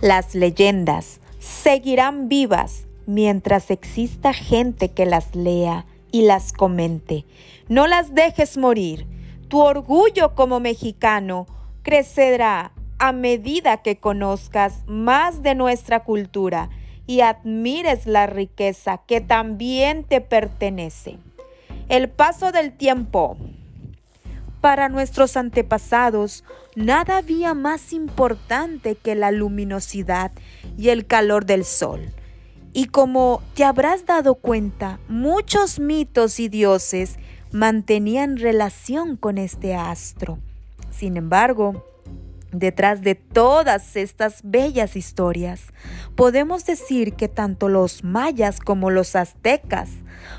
Las leyendas seguirán vivas mientras exista gente que las lea y las comente. No las dejes morir. Tu orgullo como mexicano crecerá a medida que conozcas más de nuestra cultura y admires la riqueza que también te pertenece. El paso del tiempo. Para nuestros antepasados, nada había más importante que la luminosidad y el calor del sol. Y como te habrás dado cuenta, muchos mitos y dioses mantenían relación con este astro. Sin embargo, Detrás de todas estas bellas historias, podemos decir que tanto los mayas como los aztecas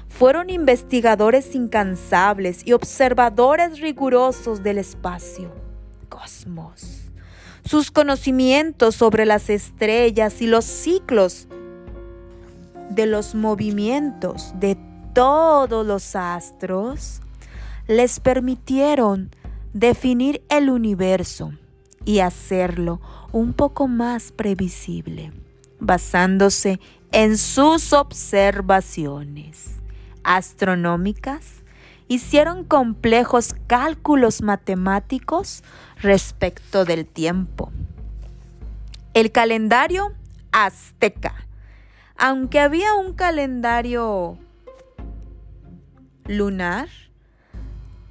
fueron investigadores incansables y observadores rigurosos del espacio, cosmos. Sus conocimientos sobre las estrellas y los ciclos de los movimientos de todos los astros les permitieron definir el universo y hacerlo un poco más previsible, basándose en sus observaciones astronómicas, hicieron complejos cálculos matemáticos respecto del tiempo. El calendario azteca. Aunque había un calendario lunar,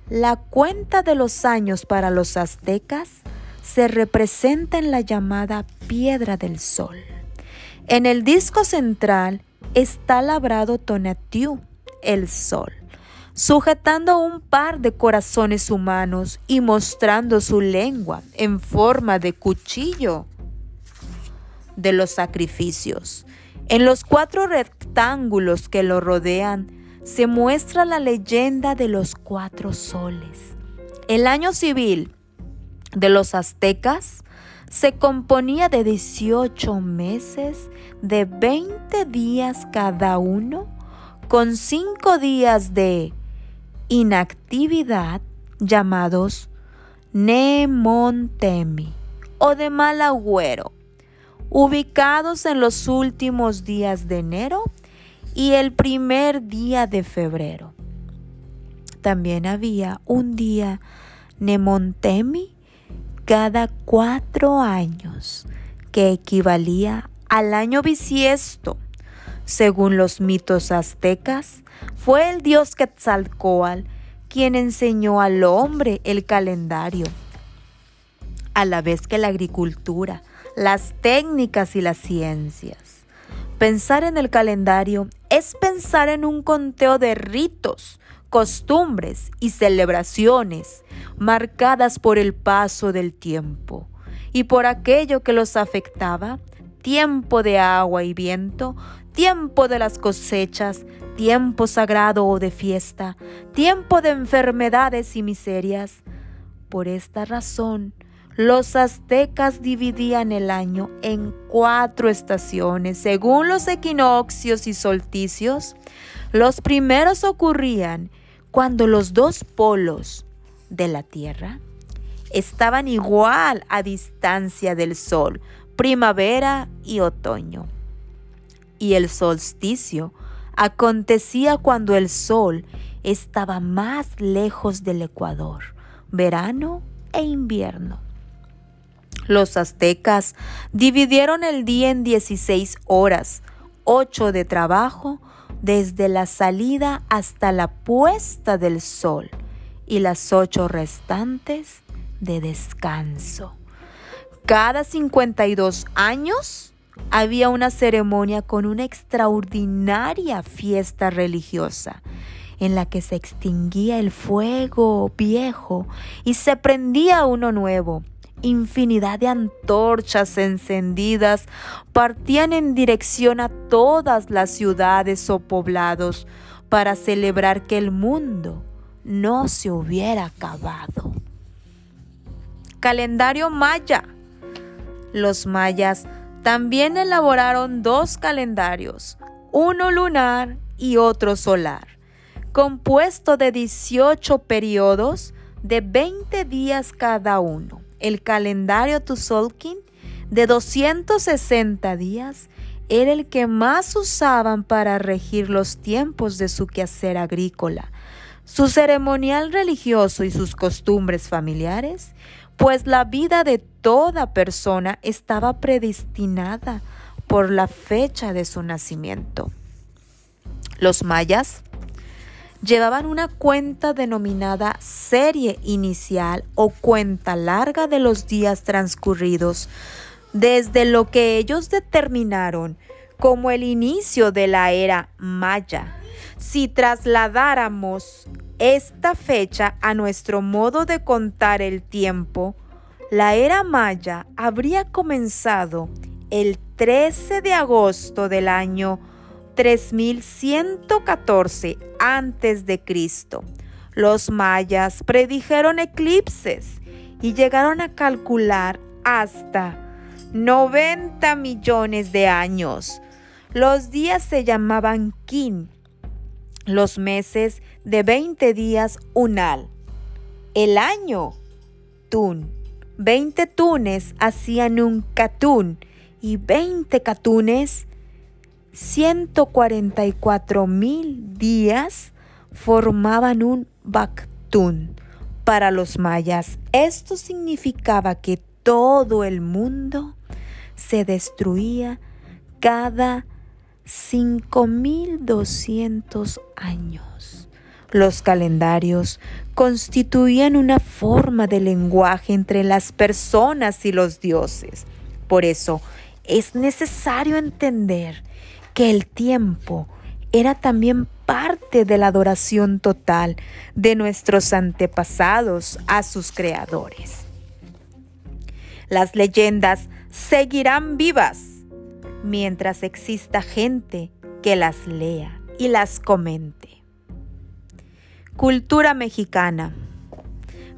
la cuenta de los años para los aztecas se representa en la llamada piedra del sol. En el disco central está labrado Tonatiuh, el sol, sujetando un par de corazones humanos y mostrando su lengua en forma de cuchillo de los sacrificios. En los cuatro rectángulos que lo rodean se muestra la leyenda de los cuatro soles. El año civil de los aztecas se componía de 18 meses de 20 días cada uno, con 5 días de inactividad llamados Nemontemi o de mal agüero, ubicados en los últimos días de enero y el primer día de febrero. También había un día Nemontemi cada cuatro años, que equivalía al año bisiesto. Según los mitos aztecas, fue el dios Quetzalcoatl quien enseñó al hombre el calendario, a la vez que la agricultura, las técnicas y las ciencias. Pensar en el calendario es pensar en un conteo de ritos, costumbres y celebraciones marcadas por el paso del tiempo y por aquello que los afectaba, tiempo de agua y viento, tiempo de las cosechas, tiempo sagrado o de fiesta, tiempo de enfermedades y miserias. Por esta razón, los aztecas dividían el año en cuatro estaciones según los equinoccios y solsticios. Los primeros ocurrían cuando los dos polos de la Tierra estaban igual a distancia del Sol, primavera y otoño. Y el solsticio acontecía cuando el Sol estaba más lejos del Ecuador, verano e invierno. Los aztecas dividieron el día en 16 horas, 8 de trabajo desde la salida hasta la puesta del sol y las ocho restantes de descanso. Cada 52 años había una ceremonia con una extraordinaria fiesta religiosa en la que se extinguía el fuego viejo y se prendía uno nuevo infinidad de antorchas encendidas partían en dirección a todas las ciudades o poblados para celebrar que el mundo no se hubiera acabado. Calendario maya. Los mayas también elaboraron dos calendarios, uno lunar y otro solar, compuesto de 18 periodos de 20 días cada uno el calendario Tzolk'in de 260 días era el que más usaban para regir los tiempos de su quehacer agrícola, su ceremonial religioso y sus costumbres familiares, pues la vida de toda persona estaba predestinada por la fecha de su nacimiento. Los mayas llevaban una cuenta denominada serie inicial o cuenta larga de los días transcurridos desde lo que ellos determinaron como el inicio de la era maya. Si trasladáramos esta fecha a nuestro modo de contar el tiempo, la era maya habría comenzado el 13 de agosto del año 3114 antes de Cristo. Los mayas predijeron eclipses y llegaron a calcular hasta 90 millones de años. Los días se llamaban kin, los meses de 20 días unal, el año tun. 20 tunes hacían un catún y 20 catunes 144 mil días formaban un Bactún. Para los mayas, esto significaba que todo el mundo se destruía cada 5200 años. Los calendarios constituían una forma de lenguaje entre las personas y los dioses. Por eso es necesario entender que el tiempo era también parte de la adoración total de nuestros antepasados a sus creadores. Las leyendas seguirán vivas mientras exista gente que las lea y las comente. Cultura mexicana.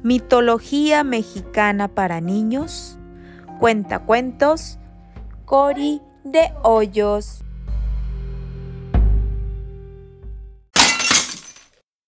Mitología mexicana para niños. Cuentacuentos. Cori de Hoyos.